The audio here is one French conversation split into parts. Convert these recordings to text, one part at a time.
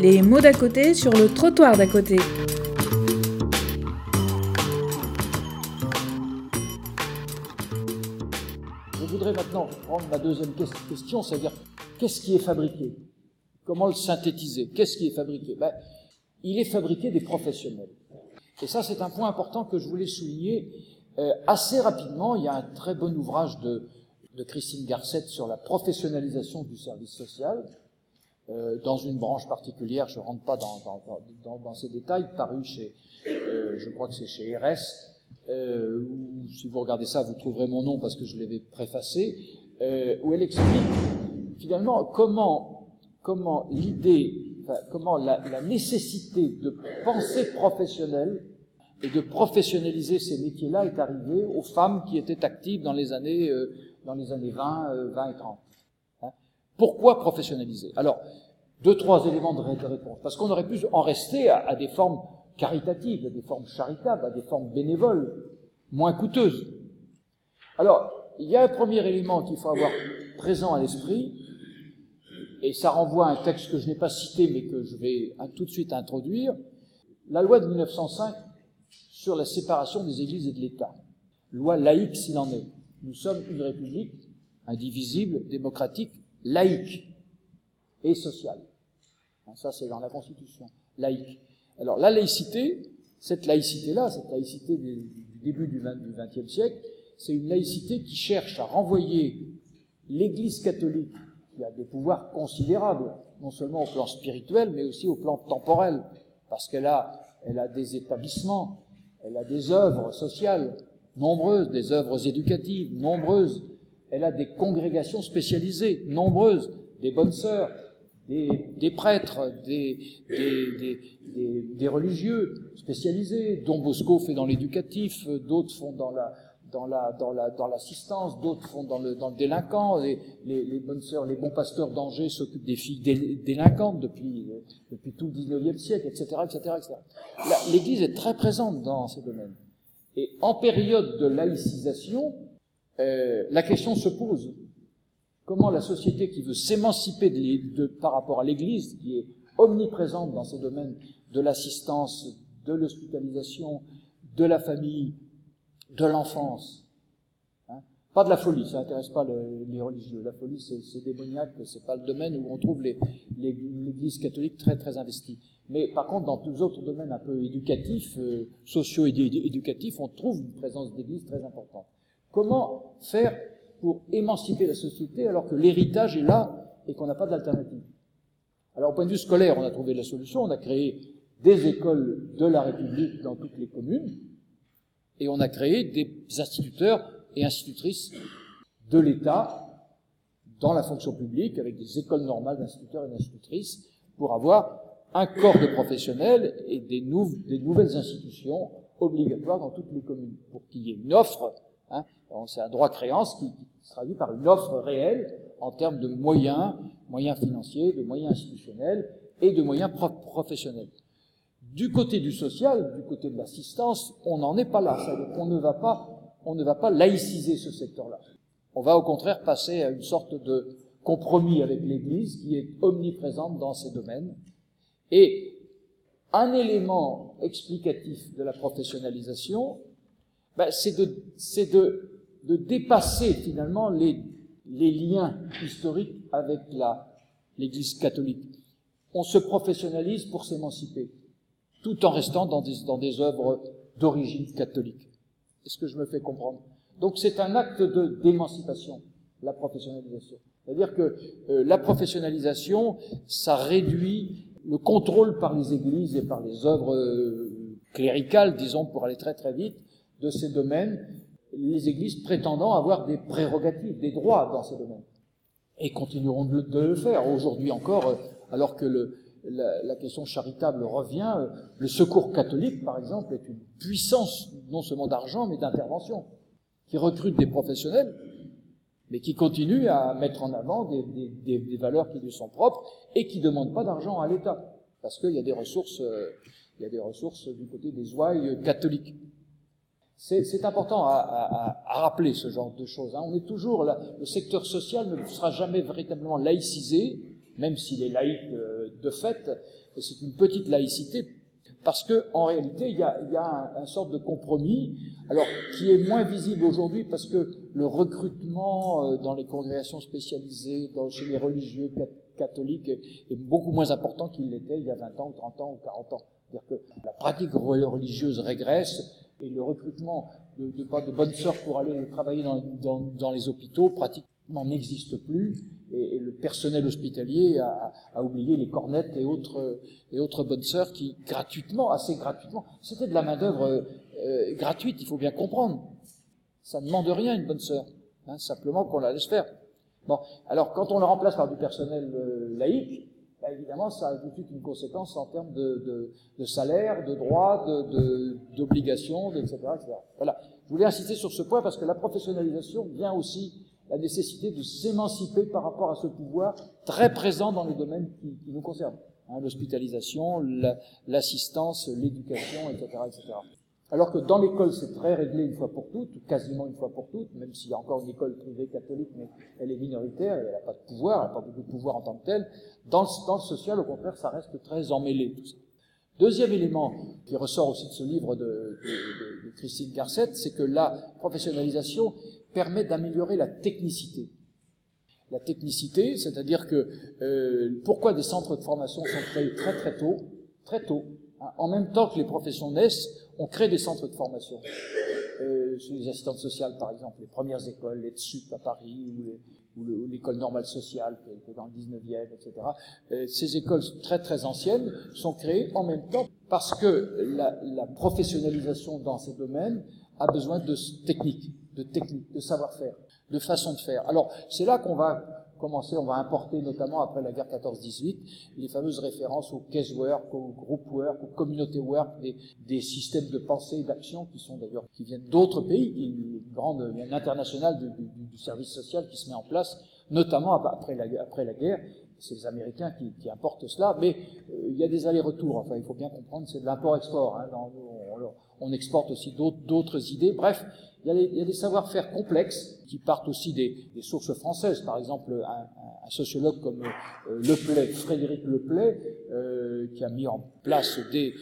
Les mots d'à côté sur le trottoir d'à côté. Je voudrais maintenant prendre ma deuxième question, c'est-à-dire qu'est-ce qui est fabriqué? Comment le synthétiser? Qu'est-ce qui est fabriqué? Ben, Il est fabriqué des professionnels. Et ça, c'est un point important que je voulais souligner. Euh, assez rapidement, il y a un très bon ouvrage de, de Christine Garcette sur la professionnalisation du service social, euh, dans une branche particulière, je ne rentre pas dans, ces détails, paru chez, euh, je crois que c'est chez RS, euh, où, si vous regardez ça, vous trouverez mon nom parce que je l'avais préfacé, euh, où elle explique finalement comment, comment l'idée, comment la, nécessité de pensée professionnelle et de professionnaliser ces métiers-là est arrivée aux femmes qui étaient actives dans les années, dans les années 20, 20 et 30. Pourquoi professionnaliser? Alors, deux, trois éléments de réponse. Parce qu'on aurait pu en rester à, des formes caritatives, à des formes charitables, à des formes bénévoles, moins coûteuses. Alors, il y a un premier élément qu'il faut avoir présent à l'esprit, et ça renvoie à un texte que je n'ai pas cité, mais que je vais tout de suite introduire. La loi de 1905 sur la séparation des églises et de l'État. Loi laïque s'il en est. Nous sommes une république indivisible, démocratique, laïque et sociale. Ça, c'est dans la Constitution. Laïque. Alors, la laïcité, cette laïcité-là, cette laïcité du début du XXe siècle, c'est une laïcité qui cherche à renvoyer l'Église catholique, qui a des pouvoirs considérables, non seulement au plan spirituel, mais aussi au plan temporel, parce qu'elle a, elle a des établissements, elle a des œuvres sociales nombreuses, des œuvres éducatives nombreuses. Elle a des congrégations spécialisées nombreuses, des bonnes sœurs, des, des prêtres, des, des, des, religieux spécialisés. Don Bosco fait dans l'éducatif, d'autres font dans la, dans la, dans la, dans l'assistance, d'autres font dans le, dans le délinquant. Les, les, bonnes sœurs, les bons pasteurs d'Angers s'occupent des filles délinquantes depuis, depuis tout le 19e siècle, etc., etc., etc. L'Église est très présente dans ces domaines. Et en période de laïcisation, euh, la question se pose. Comment la société qui veut s'émanciper de, par rapport à l'Église, qui est omniprésente dans ces domaines de l'assistance, de l'hospitalisation, de la famille, de l'enfance. Hein pas de la folie, ça n'intéresse pas le, les religieux. La folie, c'est démoniaque, c'est pas le domaine où on trouve l'Église catholique très très investie. Mais par contre, dans tous les autres domaines un peu éducatifs, euh, socio-éducatifs, on trouve une présence d'Église très importante. Comment faire pour émanciper la société alors que l'héritage est là et qu'on n'a pas d'alternative? Alors, au point de vue scolaire, on a trouvé la solution. On a créé des écoles de la République dans toutes les communes et on a créé des instituteurs et institutrices de l'État dans la fonction publique avec des écoles normales d'instituteurs et d'institutrices pour avoir un corps de professionnels et des, nouvelles institutions obligatoires dans toutes les communes pour qu'il y ait une offre. Hein, c'est un droit créance qui, se traduit par une offre réelle en termes de moyens, moyens financiers, de moyens institutionnels et de moyens pro professionnels. Du côté du social, du côté de l'assistance, on n'en est pas là. On ne va pas, on ne va pas laïciser ce secteur-là. On va au contraire passer à une sorte de compromis avec l'Église qui est omniprésente dans ces domaines. Et un élément explicatif de la professionnalisation, ben, c'est de, de, de dépasser finalement les, les liens historiques avec l'Église catholique. On se professionnalise pour s'émanciper tout en restant dans des, dans des œuvres d'origine catholique. Est-ce que je me fais comprendre Donc c'est un acte de d'émancipation, la professionnalisation. C'est-à-dire que euh, la professionnalisation, ça réduit le contrôle par les églises et par les œuvres euh, cléricales, disons, pour aller très très vite, de ces domaines, les églises prétendant avoir des prérogatives, des droits dans ces domaines. Et continueront de, le faire aujourd'hui encore, euh, alors que la, question charitable revient. Le secours catholique, par exemple, est une puissance non seulement d'argent, mais d'intervention, qui recrute des professionnels, mais qui continue à mettre en avant des, valeurs qui lui sont propres et qui ne demande pas d'argent à l'État, parce qu'il y a des ressources, euh, il y a des ressources du côté des ouailles catholiques. C'est important à, à, à, rappeler ce genre de choses. Hein. On est toujours là. Le secteur social ne sera jamais véritablement laïcisé, même s'il est laïque de fait, c'est une petite laïcité parce que en réalité, il y a, y a un, sorte de compromis, alors qui est moins visible aujourd'hui parce que le recrutement dans les congrégations spécialisées, dans, chez les religieux catholiques, est, est beaucoup moins important qu'il l'était il y a 20 ans, 30 ans ou 40 ans. C'est-à-dire que la pratique religieuse régresse et le recrutement de, de, de bonnes sœurs pour aller travailler dans, dans, dans les hôpitaux pratiquement n'existe plus et, le personnel hospitalier a, a, oublié les cornettes et autres, et autres bonnes sœurs qui gratuitement, assez gratuitement, c'était de la main d'œuvre euh, gratuite, il faut bien comprendre. Ça ne demande rien une bonne sœur, hein, simplement qu'on la laisse faire. Bon, alors quand on le remplace par du personnel euh, laïque, évidemment, ça a tout de suite une conséquence en termes de, de, de salaire, de droits, d'obligations, etc., etc. Voilà. Je voulais insister sur ce point parce que la professionnalisation vient aussi la nécessité de s'émanciper par rapport à ce pouvoir très présent dans les domaines qui, qui nous concernent. Hein, L'hospitalisation, l'assistance, l'éducation, etc., etc. Alors que dans l'école, c'est très réglé une fois pour toutes, quasiment une fois pour toutes, même s'il y a encore une école privée catholique, mais elle est minoritaire, elle n'a pas de pouvoir, elle n'a pas beaucoup de pouvoir en tant que telle. Dans le, dans social, au contraire, ça reste très emmêlé, tout ça. Deuxième élément qui ressort aussi de ce livre de, Christine Garcette, c'est que la professionnalisation permet d'améliorer la technicité. La technicité, c'est-à-dire que euh, pourquoi des centres de formation sont créés très très tôt, très tôt, en même temps que les professions naissent, on crée des centres de formation. Euh, les assistantes sociales, par exemple, les premières écoles, les TSUP à Paris, ou l'école normale sociale, qui est dans le 19e, etc. Euh, ces écoles très très anciennes sont créées en même temps parce que la, la professionnalisation dans ces domaines a besoin de technique, de technique, de savoir-faire, de façon de faire. Alors, c'est là qu'on va commencer, on va importer notamment après la guerre 14-18 les fameuses références au case work, au group work, au communauté work, des, des systèmes de pensée et d'action qui sont d'ailleurs qui viennent d'autres pays, une grande, une internationale du, du, du, service social qui se met en place, notamment après la, après la guerre. C'est les Américains qui, qui importent cela, mais euh, il y a des allers-retours. Enfin, il faut bien comprendre, c'est de l'import-export. Hein, on, on exporte aussi d'autres idées. Bref, il y a, a des savoir-faire complexes qui partent aussi des, des, sources françaises. Par exemple, un, un sociologue comme euh, Leplay, Frédéric Leplay, euh, qui a mis en place dès,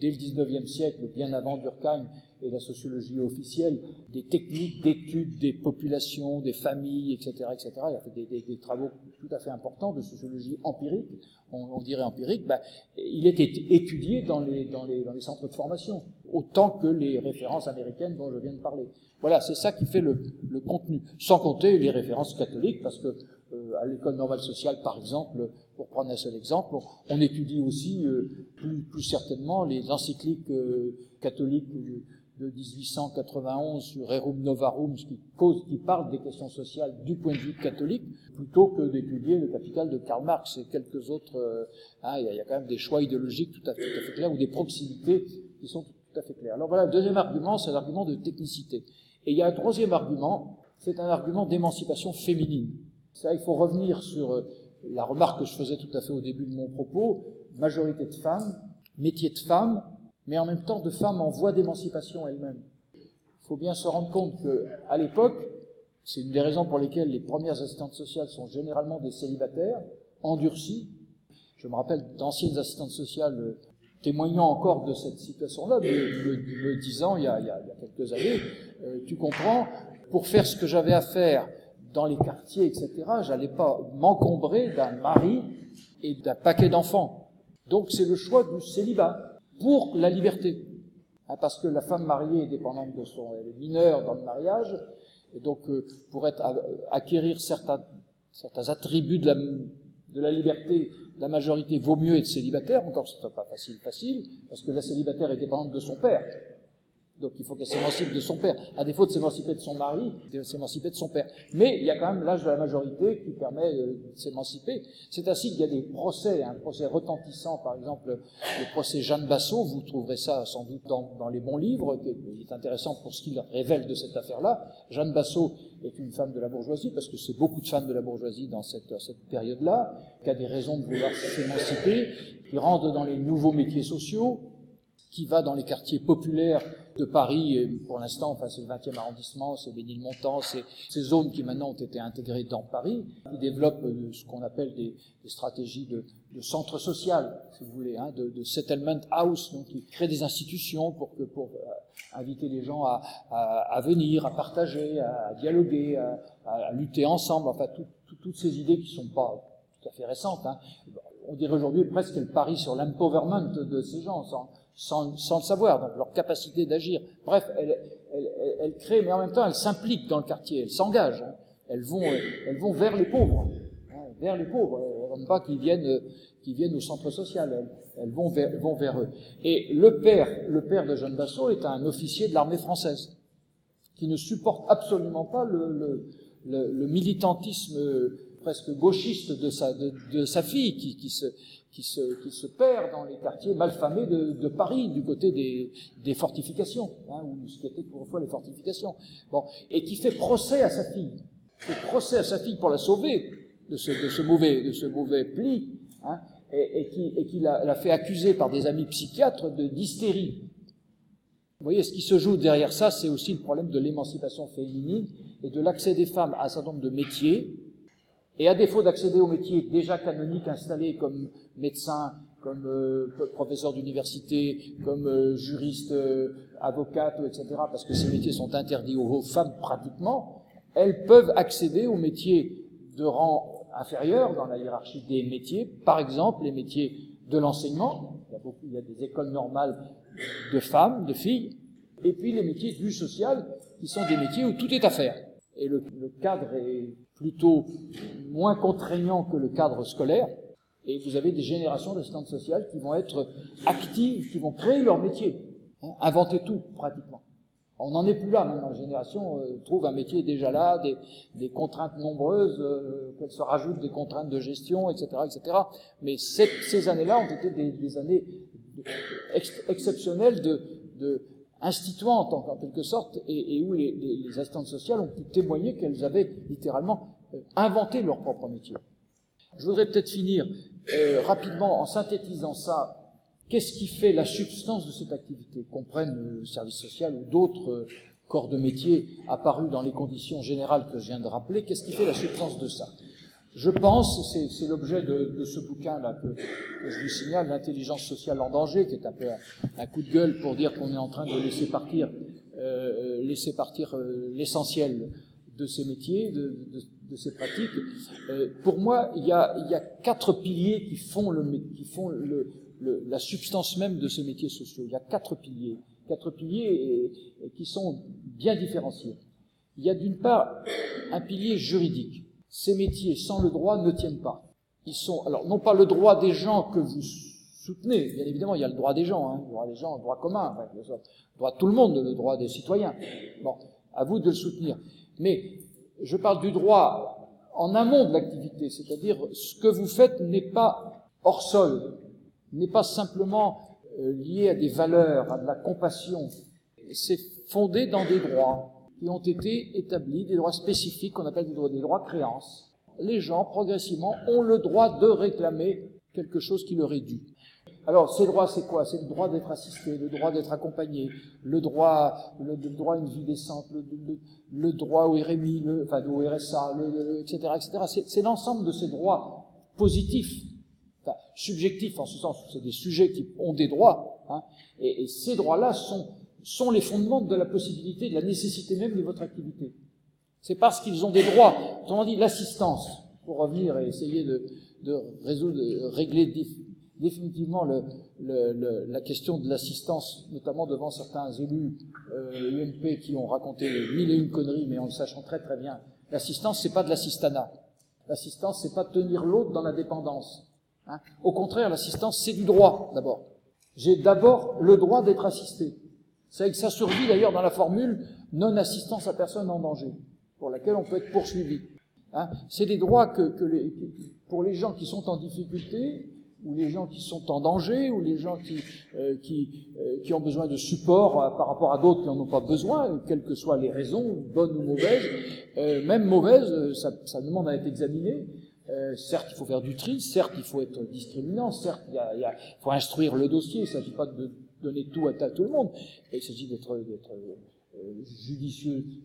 dès le 19e siècle, bien avant Durkheim et la sociologie officielle, des techniques d'étude des populations, des familles, etc., etc. Il a fait des, des, des travaux tout à fait importants de sociologie empirique, on, on dirait empirique. Ben, il était étudié dans les, dans, les, dans les centres de formation, autant que les références américaines dont je viens de parler. Voilà, c'est ça qui fait le, le, contenu, sans compter les références catholiques, parce que euh, à l'école normale sociale, par exemple, pour prendre un seul exemple, on, étudie aussi euh, plus, plus, certainement les encycliques euh, catholiques de 1891 sur Rerum Novarum, qui, cause, qui parle des questions sociales du point de vue catholique, plutôt que d'étudier le capital de Karl Marx et quelques autres. Euh, hein, il, y y a, quand même des choix idéologiques tout à fait, tout à fait clairs ou des proximités qui sont Alors voilà, le deuxième argument, c'est l'argument de technicité. Et il y a un troisième argument, c'est un argument d'émancipation féminine. Ça, il faut revenir sur euh, la remarque que je faisais tout à fait au début de mon propos, majorité de femmes, métier de femmes, mais en même temps de femmes en voie d'émancipation elles-mêmes. Il faut bien se rendre compte que, à l'époque, c'est une des raisons pour lesquelles les premières assistantes sociales sont généralement des célibataires, endurcis. Je me rappelle d'anciennes assistantes sociales euh, témoignant encore de cette situation-là, me, disant il y, a, quelques années, euh, tu comprends, pour faire ce que j'avais à faire dans les quartiers, etc., j'allais pas m'encombrer d'un mari et d'un paquet d'enfants. Donc c'est le choix du célibat pour la liberté. Hein, parce que la femme mariée est dépendante de son, elle est mineure dans le mariage, et donc euh, pour être, acquérir certains attributs de la, de la liberté, la majorité, vaut mieux être célibataire, encore c'est pas facile, facile, parce que la célibataire est dépendante de son père. Donc il faut qu'elle s'émancipe de son père. À défaut de s'émanciper de son mari, de s'émanciper de son père. Mais il y a quand même l'âge de la majorité qui permet euh, de s'émanciper. C'est ainsi qu'il y a des procès, un procès retentissant, par exemple le procès Jeanne Bassot, vous trouverez ça sans doute dans, les bons livres, qui est intéressant pour ce qu'il révèle de cette affaire-là. Jeanne Bassot est une femme de la bourgeoisie, parce que c'est beaucoup de femmes de la bourgeoisie dans cette, cette période-là, qui a des raisons de vouloir s'émanciper, qui rentrent dans les nouveaux métiers sociaux, qui va dans les quartiers populaires de Paris, et pour l'instant, enfin, c'est le 20e arrondissement, c'est Bénilmontant, c'est ces zones qui maintenant ont été intégrées dans Paris, qui développent euh, ce qu'on appelle des, stratégies de, centre social, si vous voulez, hein, de, settlement house, donc qui créent des institutions pour, que, pour euh, inviter les gens à, venir, à partager, à, dialoguer, à, lutter ensemble, enfin, tout, tout, toutes ces idées qui sont pas tout à fait récentes. Hein. On dirait aujourd'hui presque qu'elle parie sur l'empowerment de ces gens, sans, sans, le savoir, donc leur capacité d'agir. Bref, elles, elles, elles, créent, mais en même temps, elles s'impliquent dans le quartier, elles s'engagent, hein. elles, vont, elles vont vers les pauvres, hein, vers les pauvres, elles ne pas qu'ils viennent, qu'ils viennent au centre social, elles, vont, vers, vont vers eux. Et le père, le père de Jeanne Bassot est un officier de l'armée française, qui ne supporte absolument pas le, le, le, le militantisme presque gauchiste de sa, de, sa fille, qui, qui se qui se, qui se perd dans les quartiers malfamés de, Paris, du côté des, des fortifications, hein, ou ce qui était autrefois les fortifications. Bon, et qui fait procès à sa fille, procès à sa fille pour la sauver de ce, de ce mauvais, de ce mauvais pli, hein, et, qui, et qui la, la, fait accuser par des amis psychiatres d'hystérie. Vous voyez, ce qui se joue derrière ça, c'est aussi le problème de l'émancipation féminine et de l'accès des femmes à un certain nombre de métiers et à défaut d'accéder aux métiers déjà canoniques installés comme médecin, comme euh, professeur d'université, comme euh, juriste, euh, avocate, etc., parce que ces métiers sont interdits aux femmes pratiquement, elles peuvent accéder aux métiers de rang inférieur dans la hiérarchie des métiers, par exemple les métiers de l'enseignement, il y a il y a des écoles normales de femmes, de filles, et puis les métiers du social, qui sont des métiers où tout est à faire. Et le, le cadre est plutôt moins contraignant que le cadre scolaire, et vous avez des générations d'assistantes sociales qui vont être actives, qui vont créer leur métier, hein, inventer tout pratiquement. On n'en est plus là maintenant. La génération euh, trouve un métier déjà là, des, contraintes nombreuses, euh, qu'elles se rajoutent des contraintes de gestion, etc., etc. Mais ces années-là ont été des, années ex exceptionnelles de instituantes en, quelque sorte, et, et où les, les, les, assistantes sociales ont pu témoigner qu'elles avaient littéralement euh, inventé leur propre métier. Je voudrais peut-être finir euh, rapidement en synthétisant ça. Qu'est-ce qui fait la substance de cette activité? Qu'on prenne le service social ou d'autres euh, corps de métier apparus dans les conditions générales que je viens de rappeler, qu'est-ce qui fait la substance de ça? Je pense, c'est l'objet de, de, ce bouquin-là que, que, je vous signale, L'intelligence sociale en danger, qui est un peu un, coup de gueule pour dire qu'on est en train de laisser partir, euh, euh, l'essentiel de ces métiers, de, de, de ces pratiques. Euh, pour moi, il y, a, quatre piliers qui font, la substance même de ces métiers sociaux. Il y a quatre piliers, quatre piliers et qui sont bien différenciés. Il y a d'une part un pilier juridique. Ces métiers sans le droit ne tiennent pas. Ils sont, alors non pas le droit des gens que vous soutenez, bien évidemment, il y a le droit des gens, hein, le droit des gens, le droit commun, enfin, le droit de tout le monde, le droit des citoyens. Bon, à vous de le soutenir. Mais je parle du droit en amont de l'activité, c'est-à-dire ce que vous faites n'est pas hors sol, n'est pas simplement euh, lié à des valeurs, à de la compassion. C'est fondé dans des droits qui ont été établis, des droits spécifiques qu'on appelle des droits, des droits créances. Les gens, progressivement, ont le droit de réclamer quelque chose qui leur est dû. Alors, ces droits, c'est quoi? C'est le droit d'être assisté, le droit d'être accompagné, le droit, le, droit à une vie décente, le, droit au RMI, enfin au RSA, etc., etc. C'est l'ensemble de ces droits positifs, enfin subjectifs en ce sens c'est des sujets qui ont des droits, hein, et, ces droits-là sont, sont les fondements de la possibilité, de la nécessité même de votre activité. C'est parce qu'ils ont des droits, autrement dit l'assistance, pour revenir et essayer de, de résoudre, de régler définitivement le, le, le, la question de l'assistance, notamment devant certains élus euh, UMP qui ont raconté mille et une conneries, mais en le sachant très très bien. L'assistance, c'est pas de l'assistanat. L'assistance, c'est pas tenir l'autre dans la dépendance. Hein. Au contraire, l'assistance, c'est du droit d'abord. J'ai d'abord le droit d'être assisté. C'est avec sa survie d'ailleurs dans la formule non-assistance à personne en danger, pour laquelle on peut être poursuivi. Hein. C'est des droits que, que les, pour les gens qui sont en difficulté, ou les gens qui sont en danger, ou les gens qui, euh, qui, euh, qui ont besoin de support euh, par rapport à d'autres qui n'en ont pas besoin, quelles que soient les raisons, bonnes ou mauvaises. Euh, même mauvaises, ça, ça, demande à être examiné. certes, il faut faire du tri, certes, il faut être discriminant, certes, il, y a, y a, faut instruire le dossier, il ne s'agit pas de donner tout à, tout le monde. il s'agit d'être euh,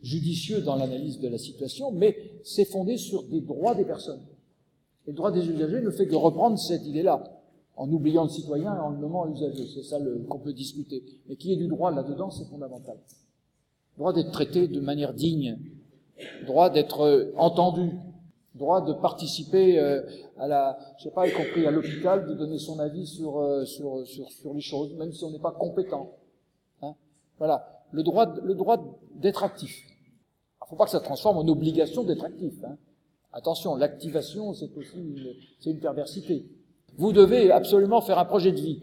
judicieux, dans l'analyse de la situation, mais c'est fondé sur des droits des personnes. Et le droit des usagers ne fait que reprendre cette idée-là, en oubliant le citoyen et en le nommant l'usager. C'est ça qu'on peut discuter. Mais qu'il y ait du droit là-dedans, c'est fondamental. Droit d'être traité de manière digne, droit d'être euh, entendu, droit de participer euh, à la, je sais pas, y compris à l'hôpital, de donner son avis sur, sur, sur, sur les choses, même si on n'est pas compétent. Hein voilà le droit, le droit d'être actif. Il faut pas que ça transforme en obligation d'être actif. Hein. Attention, l'activation, c'est aussi une, c'est une perversité. Vous devez absolument faire un projet de vie,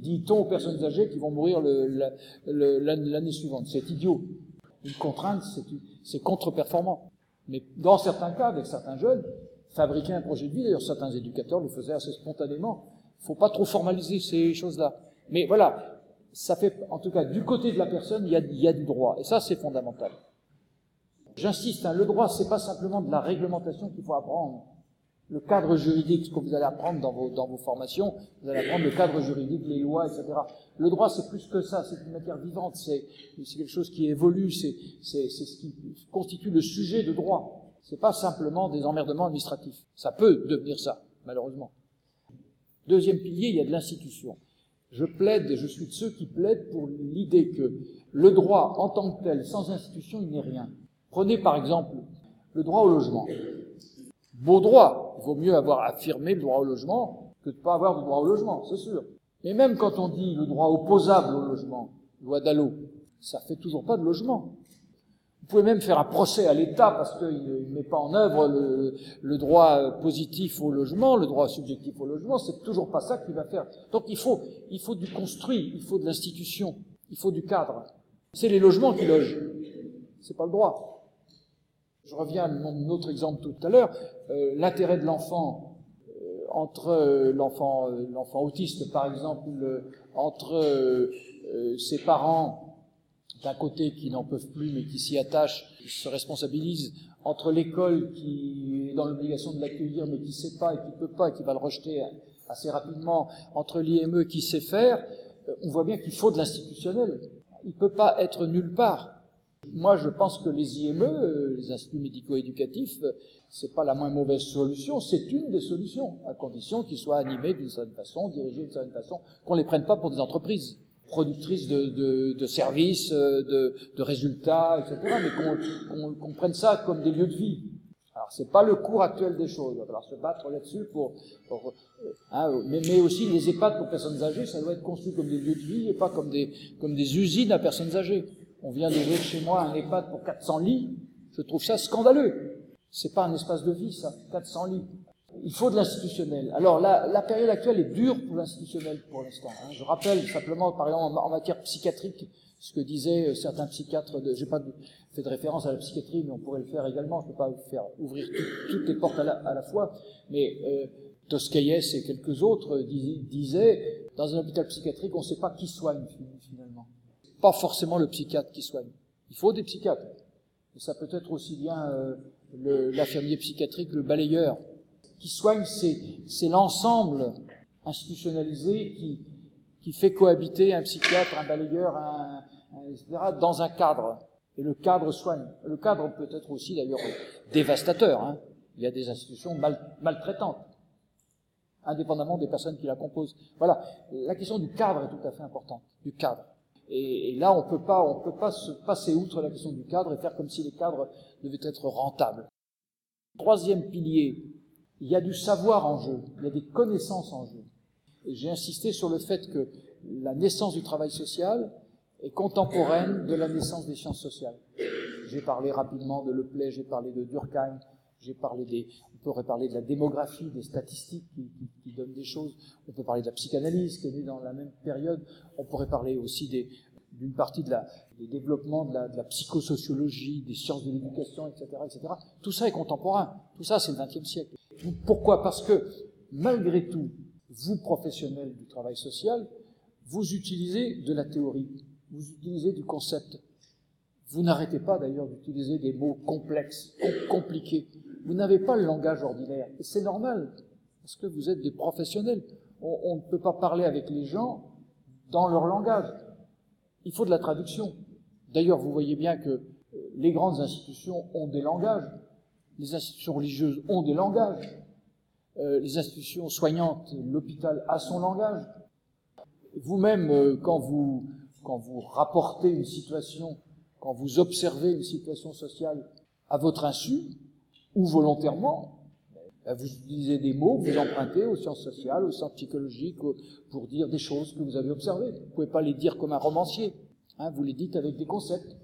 dit-on aux personnes âgées qui vont mourir l'année suivante. C'est idiot. Une contrainte, c'est contre-performant. Mais dans certains cas, avec certains jeunes, fabriquer un projet de vie, d'ailleurs certains éducateurs le faisaient assez spontanément, il faut pas trop formaliser ces choses-là. Mais voilà, ça fait, en tout cas, du côté de la personne, il y a, il y a du droit. Et ça, c'est fondamental. J'insiste, hein, le droit, c'est pas simplement de la réglementation qu'il faut apprendre. Le cadre juridique, ce que vous allez apprendre dans vos, dans vos formations, vous allez apprendre le cadre juridique, les lois, etc. Le droit, c'est plus que ça, c'est une matière vivante, c'est, quelque chose qui évolue, c'est, ce qui constitue le sujet de droit. C'est pas simplement des emmerdements administratifs. Ça peut devenir ça, malheureusement. Deuxième pilier, il y a de l'institution. Je plaide, je suis de ceux qui plaident pour l'idée que le droit en tant que tel, sans institution, il n'est rien. Prenez par exemple le droit au logement. Beau droit, vaut mieux avoir affirmé le droit au logement que de ne pas avoir de droit au logement, c'est sûr. Mais même quand on dit le droit opposable au logement, loi Dallot, ça fait toujours pas de logement. Vous pouvez même faire un procès à l'État parce qu'il ne met pas en œuvre le, droit positif au logement, le droit subjectif au logement, c'est toujours pas ça qu'il va faire. Donc il faut, du construit, il faut de l'institution, il faut du cadre. C'est les logements qui logent, c'est pas le droit. Je reviens à mon autre exemple tout à l'heure, euh, l'intérêt de l'enfant euh, entre euh, l'enfant, autiste par exemple, entre ses parents d'un côté qui n'en peuvent plus mais qui s'y attachent, se responsabilisent, entre l'école qui est dans l'obligation de l'accueillir mais qui ne sait pas et qui ne peut pas et qui va le rejeter assez rapidement, entre l'IME qui sait faire, on voit bien qu'il faut de l'institutionnel. Il ne peut pas être nulle part. Moi, je pense que les IME, les instituts médico-éducatifs, c'est pas la moins mauvaise solution, c'est une des solutions, à condition qu'ils soient animés d'une certaine façon, dirigés d'une certaine façon, qu'on les prenne pas pour des entreprises productrice de, services, euh, de, résultats, etc., mais qu'on prenne ça comme des lieux de vie. Alors c'est pas le cours actuel des choses, il va falloir se battre là-dessus pour, euh, hein, mais, aussi les EHPAD pour personnes âgées, ça doit être conçu comme des lieux de vie et pas comme des usines à personnes âgées. On vient d'ouvrir chez moi un EHPAD pour 400 lits, je trouve ça scandaleux. C'est pas un espace de vie, ça, 400 lits il faut de l'institutionnel. Alors la, période actuelle est dure pour l'institutionnel pour l'instant. Hein. Je rappelle simplement, par exemple, en, matière psychiatrique, ce que disaient euh, certains psychiatres. De, j'ai pas fait de référence à la psychiatrie, mais on pourrait le faire également. Je ne peux pas faire ouvrir toutes les portes à la, fois, mais euh, Toscaïès et quelques autres disaient dans un hôpital psychiatrique, on ne sait pas qui soigne finalement. Forcément le psychiatre qui soigne. Il faut des psychiatres. Et ça peut être aussi bien euh, l'infirmier psychiatrique, le balayeur qui soigne, c'est l'ensemble institutionnalisé qui, fait cohabiter un psychiatre, un balayeur, etc., dans un cadre. Et le cadre soigne. Le cadre peut être aussi d'ailleurs dévastateur. Hein. Il y a des institutions mal, maltraitantes, indépendamment des personnes qui la composent. Voilà, la question du cadre est tout à fait importante, du cadre. Et, là, on peut pas, on peut pas se passer outre la question du cadre et faire comme si les cadres devaient être rentables. Troisième pilier il y a du savoir en jeu, il y a des connaissances en jeu. J'ai insisté sur le fait que la naissance du travail social est contemporaine de la naissance des sciences sociales. J'ai parlé rapidement de Le Play, j'ai parlé de Durkheim, on pourrait parler de la démographie, des statistiques qui, donnent des choses, on peut parler de la psychanalyse qui est née dans la même période, on pourrait parler aussi d'une partie de la, des développements de la, de la, psychosociologie, des sciences de l'éducation, etc., etc. Tout ça est contemporain. Tout ça, c'est le XXe siècle. Pourquoi? Parce que, malgré tout, vous, professionnels du travail social, vous utilisez de la théorie, vous utilisez du concept. Vous n'arrêtez pas d'ailleurs d'utiliser des mots complexes, compliqués. Vous n'avez pas le langage ordinaire. Et c'est normal, parce que vous êtes des professionnels. On, ne peut pas parler avec les gens dans leur langage. Il faut de la traduction. D'ailleurs, vous voyez bien que les grandes institutions ont des langages, les institutions religieuses ont des langages, euh, les institutions soignantes, l'hôpital a son langage. Vous-même, euh, quand vous quand vous rapportez une situation, quand vous observez une situation sociale à votre insu ou volontairement, ben, vous utilisez des mots que vous empruntez aux sciences sociales, aux sciences psychologiques, pour dire des choses que vous avez observées. Vous ne pouvez pas les dire comme un romancier. Hein, vous les dites avec des concepts.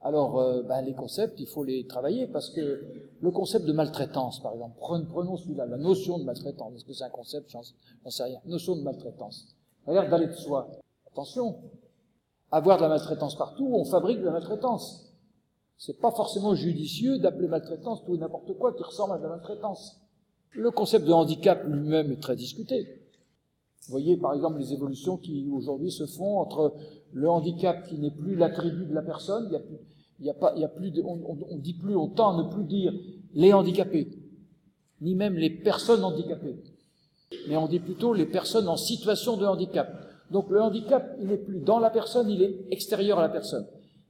Alors, euh, ben, les concepts, il faut les travailler parce que le concept de maltraitance, par exemple, prenons celui-là, la notion de maltraitance. Est-ce que c'est un concept J'en sais rien. Notion de maltraitance. Ça a l'air d'aller de soi. Attention, avoir de la maltraitance partout, on fabrique de la maltraitance. C'est pas forcément judicieux d'appeler maltraitance tout et n'importe quoi qui ressemble à de la maltraitance. Le concept de handicap lui-même est très discuté. Vous voyez par exemple les évolutions qui aujourd'hui se font entre le handicap qui n'est plus l'attribut de la personne, il y a plus, on, dit plus, on tend à ne plus dire les handicapés, ni même les personnes handicapées, mais on dit plutôt les personnes en situation de handicap. Donc le handicap, il n'est plus dans la personne, il est extérieur à la personne.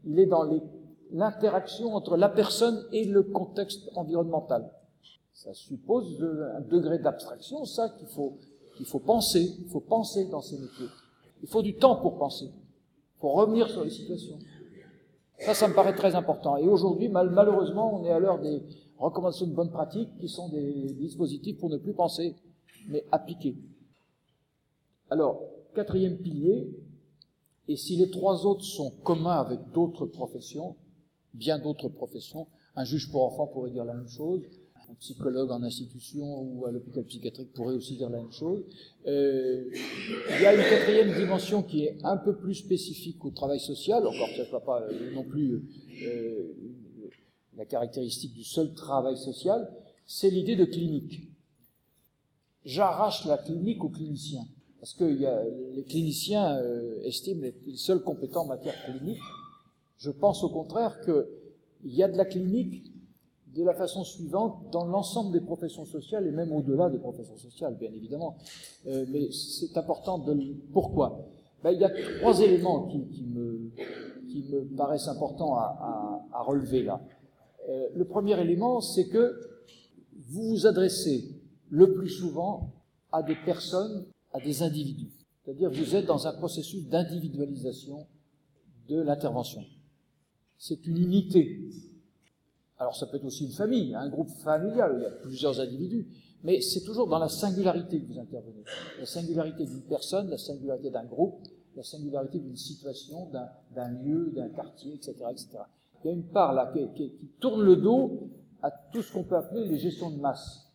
Il est dans l'interaction entre la personne et le contexte environnemental. Ça suppose un degré d'abstraction, ça qu'il faut, qu'il faut penser. Il faut penser dans ces métiers. Il faut du temps pour penser, pour revenir sur les situations. Ça, ça me paraît très important. Et aujourd'hui, malheureusement, on est à l'heure des recommandations de bonne pratique qui sont des dispositifs pour ne plus penser, mais appliquer. Alors, Quatrième pilier, et si les trois autres sont communs avec d'autres professions, bien d'autres professions, un juge pour enfants pourrait dire la même chose, un psychologue en institution ou à l'hôpital psychiatrique pourrait aussi dire la même chose. Euh, il y a une quatrième dimension qui est un peu plus spécifique au travail social, encore que ce ne soit pas euh, non plus euh, la caractéristique du seul travail social, c'est l'idée de clinique. J'arrache la clinique aux cliniciens parce que les cliniciens estiment être les seuls compétents en matière clinique. Je pense au contraire qu'il y a de la clinique de la façon suivante dans l'ensemble des professions sociales et même au-delà des professions sociales, bien évidemment. Euh, mais c'est important de... Pourquoi? Ben, Il y a trois éléments qui, me, paraissent importants à relever là. Euh, le premier élément, c'est que vous vous adressez le plus souvent à des personnes à des individus. C'est-à-dire vous êtes dans un processus d'individualisation de l'intervention. C'est une unité. Alors ça peut être aussi une famille, un groupe familial, il y a plusieurs individus, mais c'est toujours dans la singularité que vous intervenez. La singularité d'une personne, la singularité d'un groupe, la singularité d'une situation, d'un lieu, d'un quartier, etc., etc. Il y a une part là qui, tourne le dos à tout ce qu'on peut appeler les gestions de masse.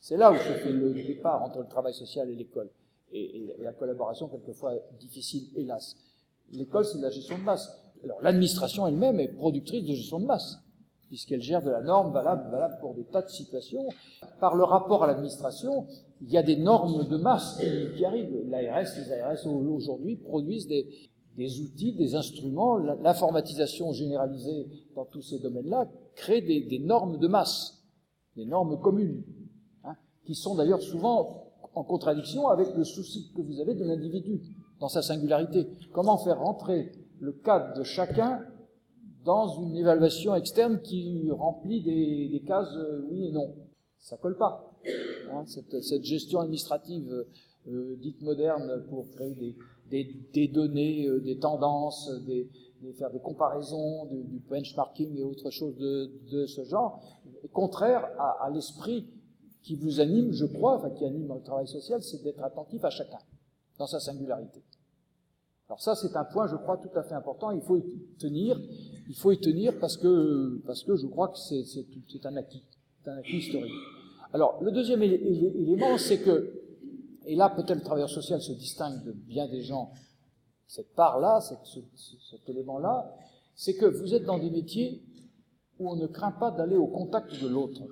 C'est là où se fait le départ entre le travail social et l'école. Et, la collaboration, quelquefois, difficile, hélas. L'école, c'est de la gestion de masse. Alors, l'administration elle-même est productrice de gestion de masse, puisqu'elle gère de la norme valable, valable pour des tas de situations. Par le rapport à l'administration, il y a des normes de masse qui, arrivent. L'ARS, les ARS aujourd'hui produisent des, outils, des instruments. L'informatisation généralisée dans tous ces domaines-là crée des, des normes de masse, des normes communes qui sont d'ailleurs souvent en contradiction avec le souci que vous avez de l'individu dans sa singularité. Comment faire rentrer le cadre de chacun dans une évaluation externe qui remplit des, cases euh, oui et non Ça colle pas. Hein, cette, gestion administrative euh, dite moderne pour créer des, données, euh, des tendances, faire des comparaisons, du, benchmarking et autre chose de, ce genre, contraire à, l'esprit qui vous anime, je crois, qui anime le travail social, c'est d'être attentif à chacun, dans sa singularité. Alors ça, c'est un point, je crois, tout à fait important. Il faut y tenir. Il faut y tenir parce que, parce que je crois que c'est, c'est, c'est un acquis. C'est un acquis historique. Alors, le deuxième élément, c'est que, et là, peut-être le travailleur social se distingue de bien des gens, cette part-là, cet, élément-là, c'est que vous êtes dans des métiers où on ne craint pas d'aller au contact de l'autre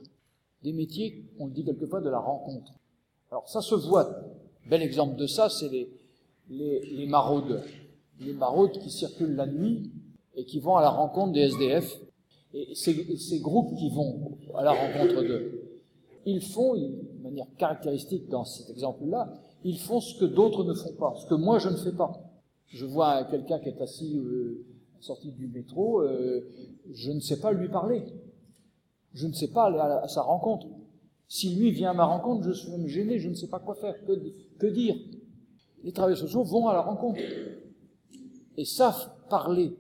des métiers, on le dit quelquefois, de la rencontre. Alors ça se voit. Bel exemple de ça, c'est les, les, maraudeurs. Les maraudes qui circulent la nuit et qui vont à la rencontre des SDF. Et ces, groupes qui vont à la rencontre d'eux, ils font, de manière caractéristique dans cet exemple-là, ils font ce que d'autres ne font pas, ce que moi je ne fais pas. Je vois quelqu'un qui est assis euh, sorti du métro, euh, je ne sais pas lui parler. Je ne sais pas aller à, sa rencontre. Si lui vient à ma rencontre, je suis même gêné, je ne sais pas quoi faire, que dire. Les travailleurs sociaux vont à la rencontre et savent parler.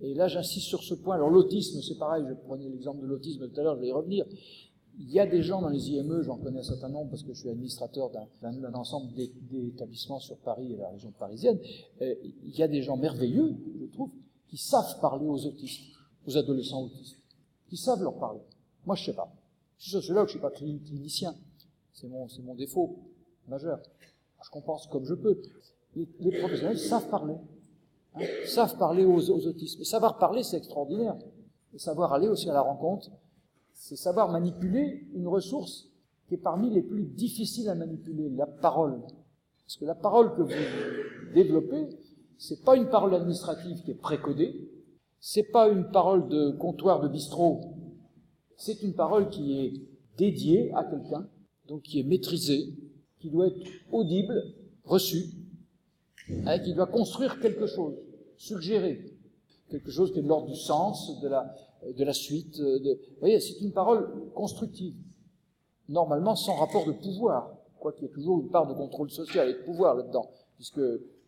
Et là, j'insiste sur ce point. Alors, l'autisme, c'est pareil, je prenais l'exemple de l'autisme tout à l'heure, je vais y revenir. Il y a des gens dans les IME, j'en connais un certain nombre parce que je suis administrateur d'un ensemble d'établissements sur Paris et la région parisienne. Euh, il y a des gens merveilleux, je trouve, qui savent parler aux autistes, aux adolescents autistes, qui savent leur parler. Moi, je sais pas. Je suis sociologue, je suis pas clinicien. C'est mon défaut majeur. Je compense comme je peux. Les, professionnels savent parler. Hein, savent parler aux, autistes. Mais savoir parler, c'est extraordinaire. Et savoir aller aussi à la rencontre c'est savoir manipuler une ressource qui est parmi les plus difficiles à manipuler, la parole. Parce que la parole que vous développez, c'est pas une parole administrative qui est précodée, c'est pas une parole de comptoir de bistrot, c'est une parole qui est dédiée à quelqu'un, donc qui est maîtrisée, qui doit être audible, reçue, hein, qui doit construire quelque chose, suggérer quelque chose qui est de l'ordre du sens, de la, de la suite. Euh. Vous voyez, c'est une parole constructive. Normalement, sans rapport de pouvoir, quoi qu'il y ait toujours une part de contrôle social et de pouvoir là-dedans, puisque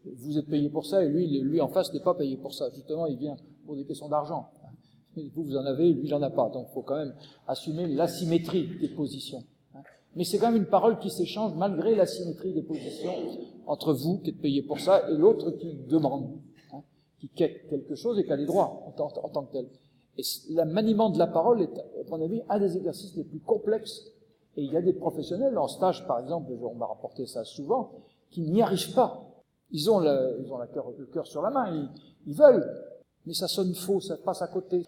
vous êtes payé pour ça et lui, lui en face n'est pas payé pour ça. Justement, il vient pour des questions d'argent. Vous, vous en avez, lui, il n'en a pas. Donc, il faut quand même assumer l'asymétrie des positions. Mais c'est quand même une parole qui s'échange malgré l'asymétrie des positions entre vous, qui êtes payé pour ça, et l'autre qui demande, hein, qui quête quelque chose et qui a des droits en tant, que tel. Et le maniement de la parole est, à mon avis, un des exercices les plus complexes. Et il y a des professionnels en stage, par exemple, on m'a rapporté ça souvent, qui n'y arrivent pas. Ils ont le, ils ont le cœur sur la main, ils, ils, veulent, mais ça sonne faux, ça passe à côté.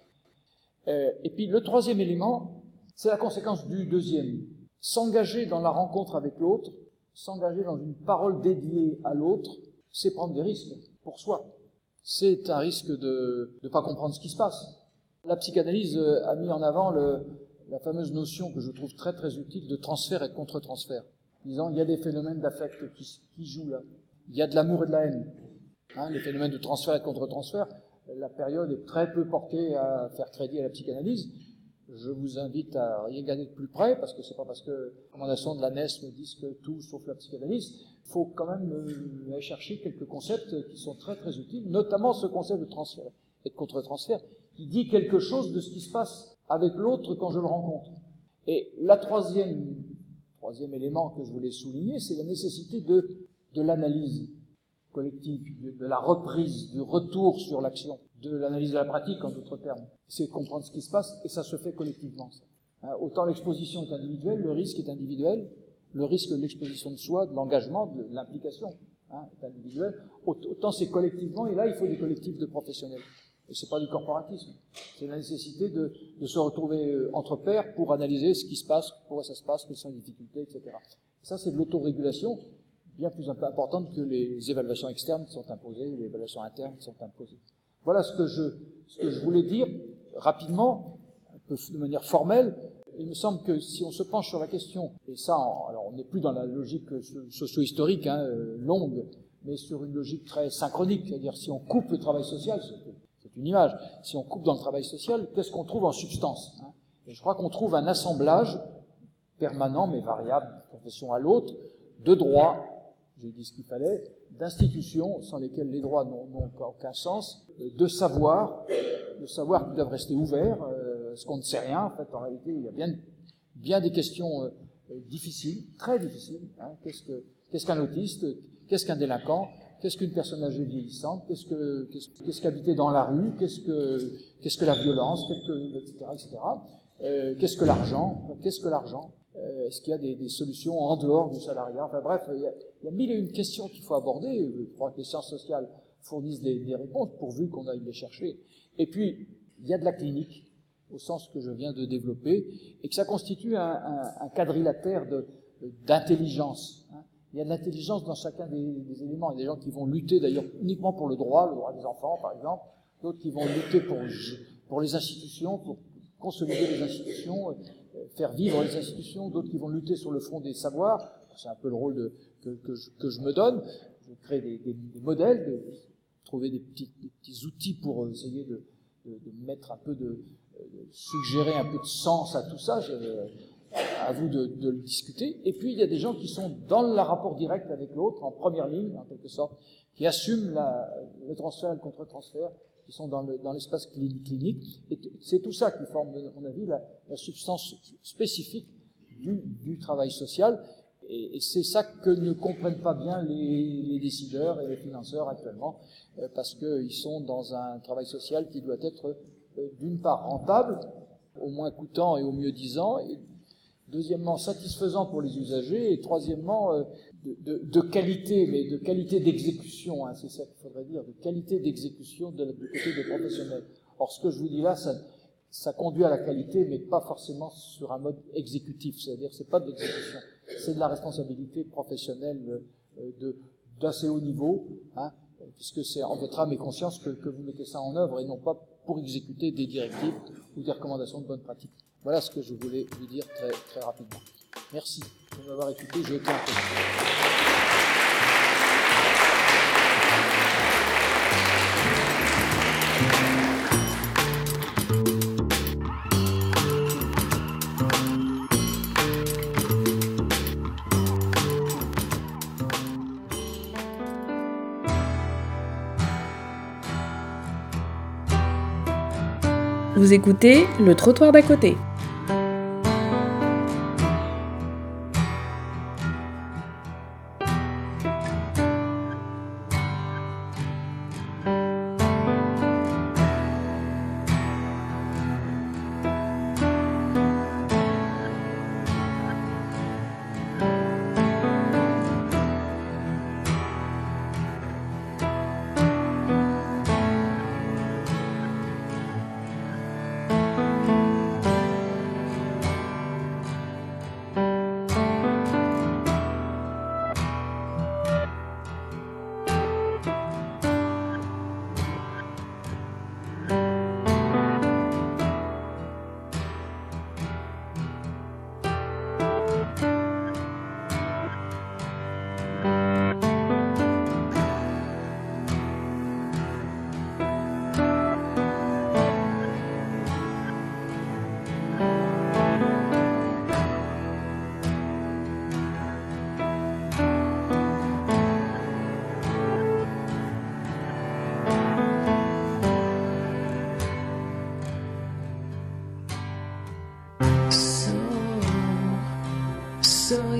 Euh, et puis le troisième élément, c'est la conséquence du deuxième. S'engager dans la rencontre avec l'autre, s'engager dans une parole dédiée à l'autre, c'est prendre des risques pour soi. C'est un risque de ne pas comprendre ce qui se passe. La psychanalyse euh, a mis en avant la fameuse notion que je trouve très très utile de transfert et contre-transfert. Disant, il y a des phénomènes d'affect qui, jouent là. Il y a de l'amour et de la haine. Hein, les phénomènes de transfert et contre-transfert, la période est très peu portée à faire crédit à la psychanalyse. Je vous invite à regarder de plus près, parce que c'est pas parce que les recommandations de la NES me disent que tout sauf la psychanalyse. Il faut quand même euh, aller chercher quelques concepts qui sont très très utiles, notamment ce concept de transfert et de contre-transfert, qui dit quelque chose de ce qui se passe avec l'autre quand je le rencontre. Et la troisième, troisième élément que je voulais souligner, c'est la nécessité de, de l'analyse collective, de, la reprise, du retour sur l'action, de l'analyse de la pratique en d'autres termes. C'est comprendre ce qui se passe et ça se fait collectivement. Hein, autant l'exposition est individuelle, le risque est individuel, le risque de l'exposition de soi, de l'engagement, de l'implication hein, est individuel, autant c'est collectivement et là il faut des collectifs de professionnels. Et c'est pas du corporatisme. C'est la nécessité de, de, se retrouver euh, entre pairs pour analyser ce qui se passe, pourquoi ça se passe, quelles sont les difficultés, etc. ça, c'est de l'autorégulation bien plus importante que les évaluations externes qui sont imposées, les évaluations internes qui sont imposées. Voilà ce que je, ce que je voulais dire rapidement, un peu de manière formelle. Il me semble que si on se penche sur la question, et ça, alors on n'est plus dans la logique socio-historique hein, euh, longue, mais sur une logique très synchronique, c'est-à-dire si on coupe le travail social, une image. Si on coupe dans le travail social, qu'est-ce qu'on trouve en substance hein? Et je crois qu'on trouve un assemblage permanent mais variable, profession à l'autre, de droits, j'ai dit ce qu'il fallait, d'institutions sans lesquelles les droits n'ont aucun sens, de savoir, de savoir qui doivent rester ouverts, euh, ce qu'on ne sait rien. En fait, en réalité, il y a bien, bien des questions euh, difficiles, très difficiles. Hein. Qu'est-ce qu'un autiste Qu'est-ce qu'un délinquant Qu'est-ce qu'une personne âgée vieillissante Qu'est-ce que qu'est-ce qu'habiter dans la rue Qu'est-ce que que la violence etc etc. Euh, qu'est-ce que l'argent Qu'est-ce que l'argent? euh, Est-ce qu'il y a des, des, solutions en dehors du salariat? Enfin bref, il y, a, il y a mille et une questions qu'il faut aborder. Je crois que les sciences sociales fournissent des, des réponses pourvu qu'on aille les chercher. Et puis il y a de la clinique au sens que je viens de développer et que ça constitue un, un, un quadrilatère d'intelligence. Hein il y a de l'intelligence dans chacun des, des, éléments. Il y a des gens qui vont lutter d'ailleurs uniquement pour le droit, le droit des enfants par exemple, d'autres qui vont lutter pour, pour les institutions, pour consolider les institutions, faire vivre les institutions, d'autres qui vont lutter sur le front des savoirs. C'est un peu le rôle que, que, je, me donne. Je crée des, des, des modèles, de, trouver des petits, des petits, outils pour essayer de, mettre un peu de, suggérer un peu de sens à tout ça. Je, à vous de, le discuter. Et puis il y a des gens qui sont dans le rapport direct avec l'autre, en première ligne en quelque sorte, qui assument le transfert et le contre-transfert, qui sont dans, le, dans l'espace clinique. Et c'est tout ça qui forme, à mon avis, la, la substance spécifique du, du travail social. Et, et c'est ça que ne comprennent pas bien les, les décideurs et les financeurs actuellement, euh, parce qu'ils sont dans un travail social qui doit être euh, d'une part rentable, au moins coûtant et au mieux disant, et deuxièmement satisfaisant pour les usagers, et troisièmement euh, de, qualité, mais de qualité d'exécution, hein, c'est ça qu'il faudrait dire, de qualité d'exécution de, du côté des professionnels. Or, ce que je vous dis là, ça, ça conduit à la qualité, mais pas forcément sur un mode exécutif, c'est-à-dire c'est pas de l'exécution, c'est de la responsabilité professionnelle euh, de d'assez haut niveau, hein, puisque c'est en votre âme et conscience que, que vous mettez ça en œuvre et non pas pour exécuter des directives ou des recommandations de bonne pratique. Voilà ce que je voulais vous dire très, très rapidement. Merci de m'avoir écouté. J'ai. Vous écoutez le trottoir d'à côté.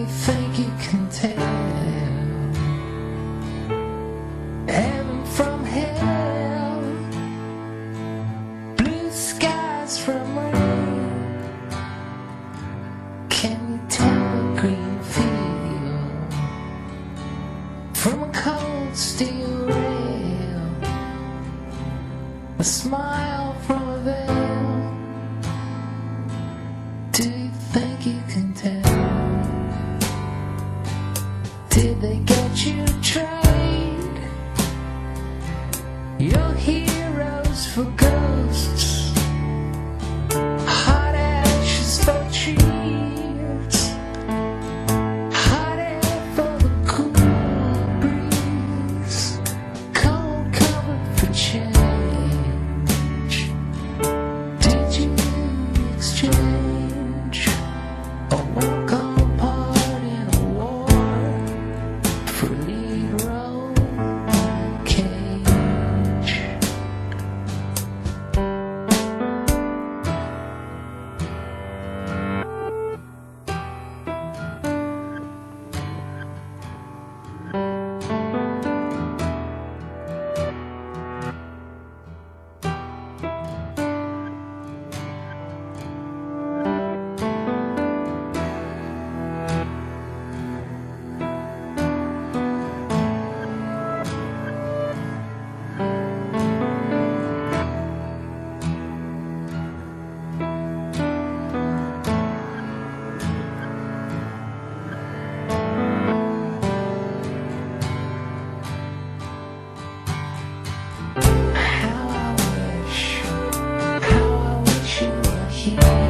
think you can take keep